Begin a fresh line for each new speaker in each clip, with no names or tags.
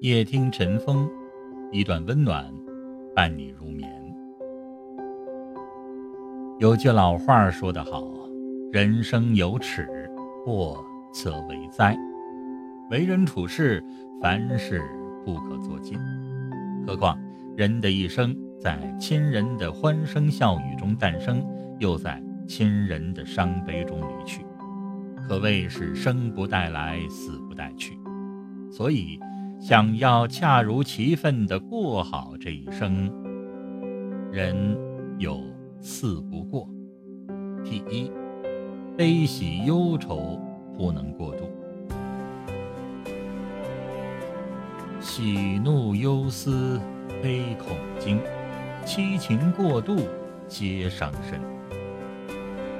夜听晨风，一段温暖伴你入眠。有句老话说得好：“人生有尺，过则为灾。”为人处事，凡事不可做尽。何况人的一生，在亲人的欢声笑语中诞生，又在亲人的伤悲中离去，可谓是生不带来，死不带去。所以。想要恰如其分地过好这一生，人有四不过：第一，悲喜忧愁不能过度；喜怒忧思悲恐惊，七情过度皆伤身。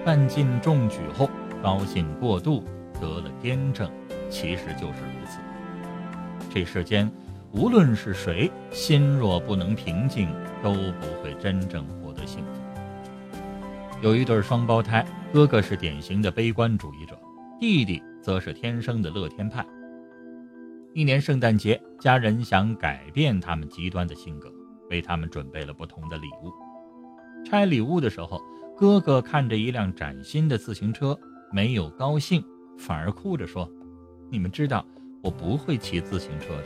犯尽中举后，高兴过度得了癫症，其实就是如此。这世间，无论是谁，心若不能平静，都不会真正获得幸福。有一对双胞胎，哥哥是典型的悲观主义者，弟弟则是天生的乐天派。一年圣诞节，家人想改变他们极端的性格，为他们准备了不同的礼物。拆礼物的时候，哥哥看着一辆崭新的自行车，没有高兴，反而哭着说：“你们知道。”我不会骑自行车的。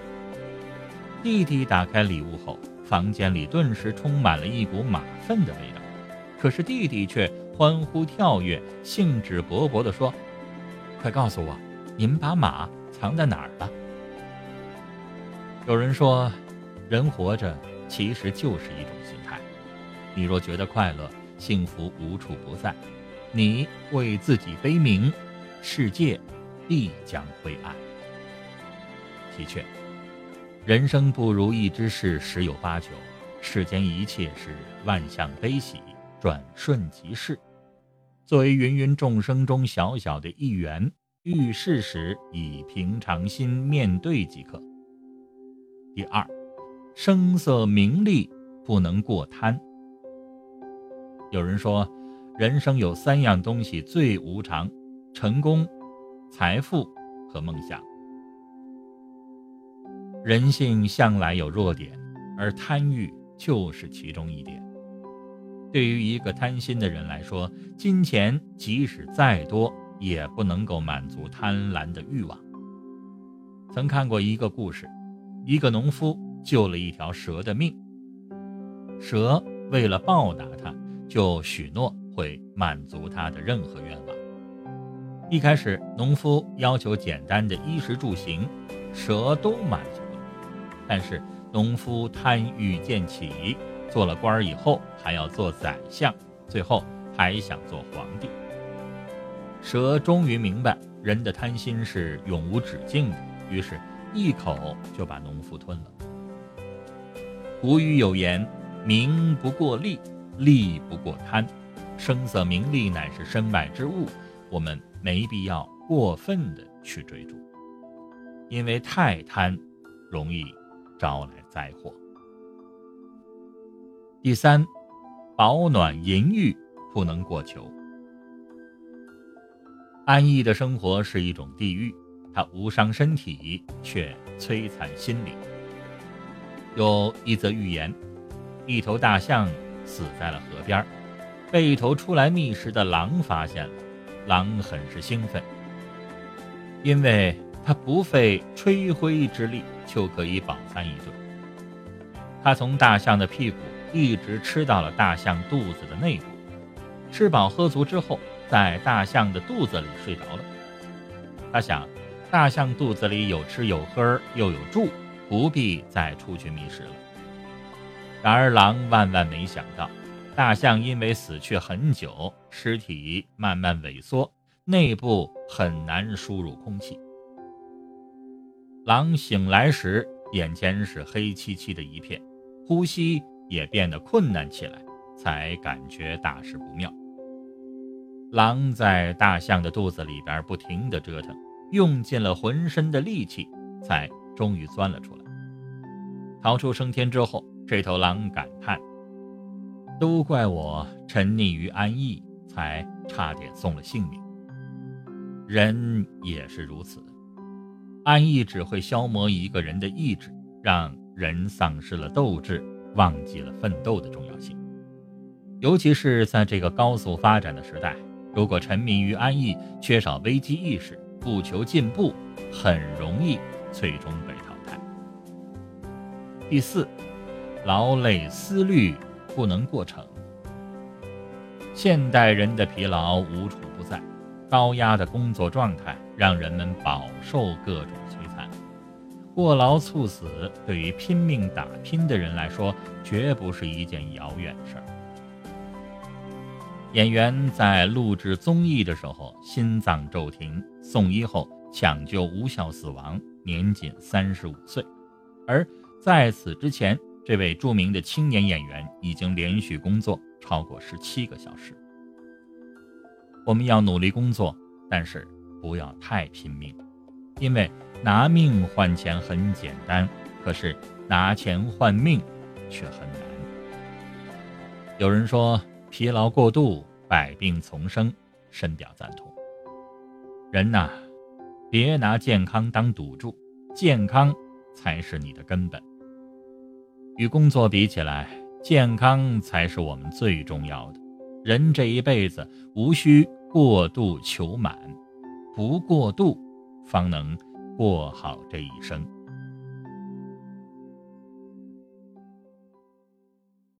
弟弟打开礼物后，房间里顿时充满了一股马粪的味道。可是弟弟却欢呼跳跃，兴致勃勃地说：“快告诉我，你们把马藏在哪儿了？”有人说，人活着其实就是一种心态。你若觉得快乐，幸福无处不在；你为自己悲鸣，世界必将灰暗。的确，人生不如意之事十有八九，世间一切是万象悲喜，转瞬即逝。作为芸芸众生中小小的一员，遇事时以平常心面对即可。第二，声色名利不能过贪。有人说，人生有三样东西最无常：成功、财富和梦想。人性向来有弱点，而贪欲就是其中一点。对于一个贪心的人来说，金钱即使再多，也不能够满足贪婪的欲望。曾看过一个故事，一个农夫救了一条蛇的命，蛇为了报答他，就许诺会满足他的任何愿望。一开始，农夫要求简单的衣食住行，蛇都满足。但是农夫贪欲渐起，做了官儿以后还要做宰相，最后还想做皇帝。蛇终于明白人的贪心是永无止境的，于是一口就把农夫吞了。古语有言：“名不过利，利不过贪。”声色名利乃是身外之物，我们没必要过分的去追逐，因为太贪，容易。招来灾祸。第三，保暖淫欲不能过求。安逸的生活是一种地狱，它无伤身体，却摧残心灵。有一则寓言：一头大象死在了河边，被一头出来觅食的狼发现了。狼很是兴奋，因为。他不费吹灰之力就可以饱餐一顿。他从大象的屁股一直吃到了大象肚子的内部，吃饱喝足之后，在大象的肚子里睡着了。他想，大象肚子里有吃有喝又有住，不必再出去觅食了。然而狼万万没想到，大象因为死去很久，尸体慢慢萎缩，内部很难输入空气。狼醒来时，眼前是黑漆漆的一片，呼吸也变得困难起来，才感觉大事不妙。狼在大象的肚子里边不停地折腾，用尽了浑身的力气，才终于钻了出来。逃出升天之后，这头狼感叹：“都怪我沉溺于安逸，才差点送了性命。人也是如此。”安逸只会消磨一个人的意志，让人丧失了斗志，忘记了奋斗的重要性。尤其是在这个高速发展的时代，如果沉迷于安逸，缺少危机意识，不求进步，很容易最终被淘汰。第四，劳累思虑不能过程。现代人的疲劳无处，高压的工作状态让人们饱受各种摧残。过劳猝死对于拼命打拼的人来说，绝不是一件遥远的事儿。演员在录制综艺的时候心脏骤停，送医后抢救无效死亡，年仅三十五岁。而在此之前，这位著名的青年演员已经连续工作超过十七个小时。我们要努力工作，但是不要太拼命，因为拿命换钱很简单，可是拿钱换命却很难。有人说。疲劳过度，百病丛生，深表赞同。人呐，别拿健康当赌注，健康才是你的根本。与工作比起来，健康才是我们最重要的。人这一辈子，无需过度求满，不过度，方能过好这一生。